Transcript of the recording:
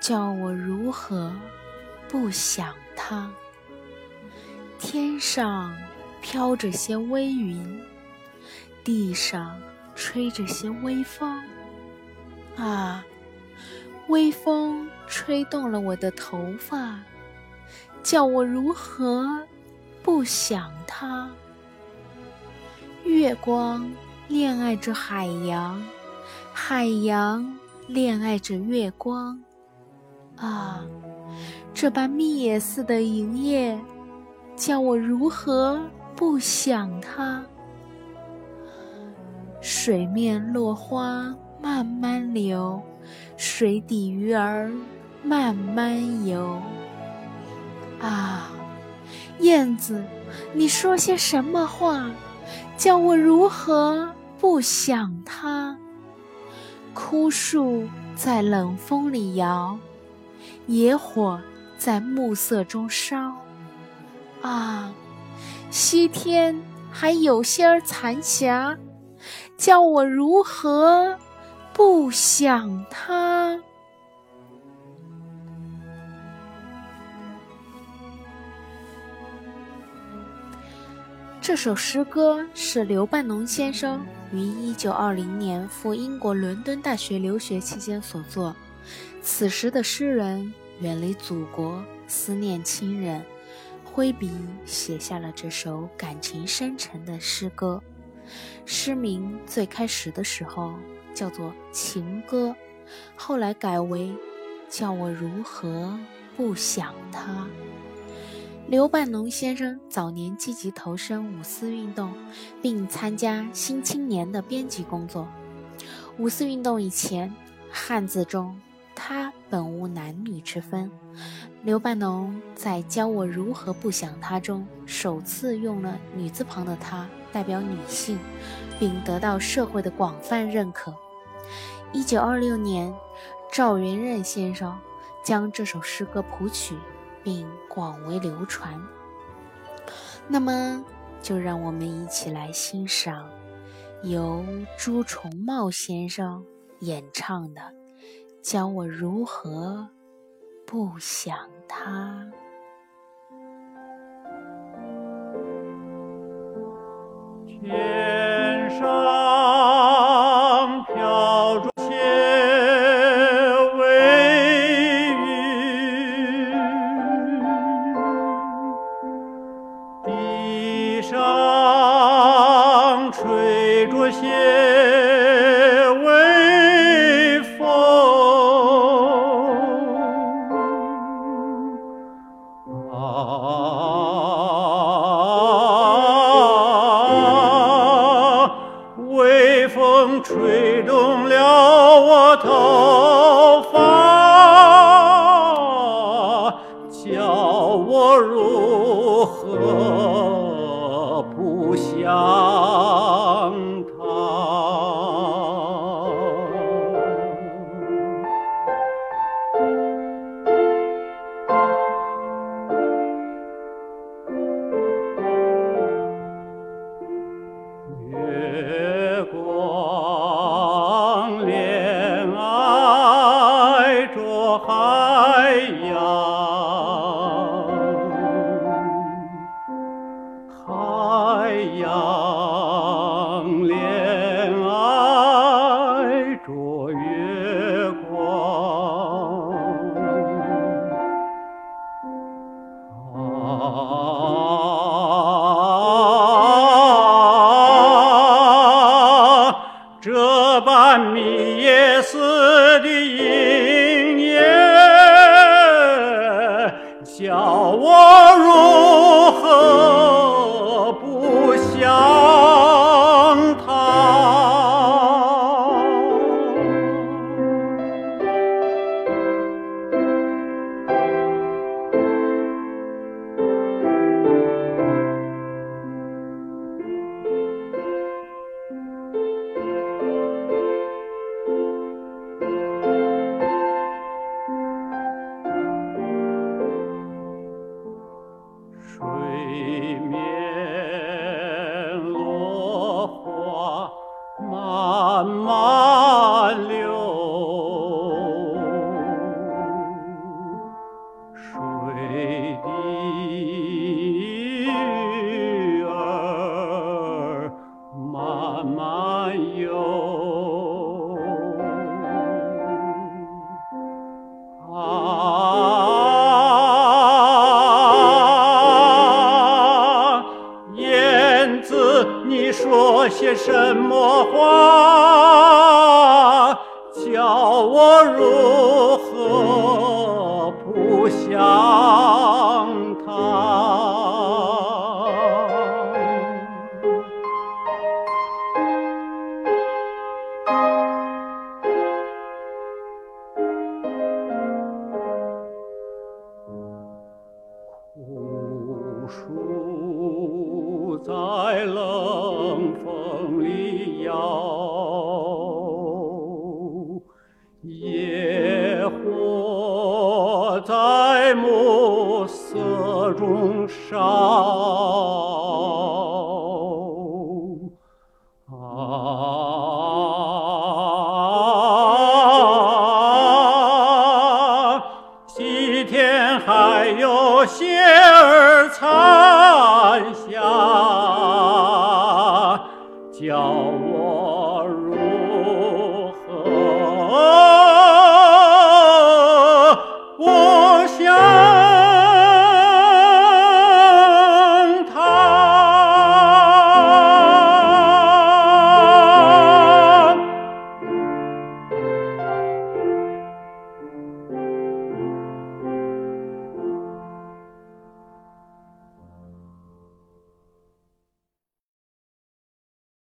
叫我如何不想他？天上飘着些微云，地上吹着些微风。啊，微风吹动了我的头发，叫我如何不想他？月光恋爱着海洋，海洋恋爱着月光。啊，这般蜜野似的营业，叫我如何不想它？水面落花慢慢流，水底鱼儿慢慢游。啊，燕子，你说些什么话，叫我如何不想它？枯树在冷风里摇。野火在暮色中烧，啊，西天还有些儿残霞，叫我如何不想他？这首诗歌是刘半农先生于一九二零年赴英国伦敦大学留学期间所作。此时的诗人远离祖国，思念亲人，挥笔写下了这首感情深沉的诗歌。诗名最开始的时候叫做《情歌》，后来改为《叫我如何不想他》。刘半农先生早年积极投身五四运动，并参加《新青年》的编辑工作。五四运动以前，汉字中。他本无男女之分。刘半农在《教我如何不想他》中首次用了女字旁的“她”，代表女性，并得到社会的广泛认可。一九二六年，赵元任先生将这首诗歌谱曲，并广为流传。那么，就让我们一起来欣赏由朱重茂先生演唱的。教我如何不想他。天上飘着些微云，地上吹着些。吹动了我头发，叫我如何不想他？叫 Aman 说些什么话，叫我如何不想他？枯树在冷风里摇，野火在暮色中烧。啊，西天还有仙。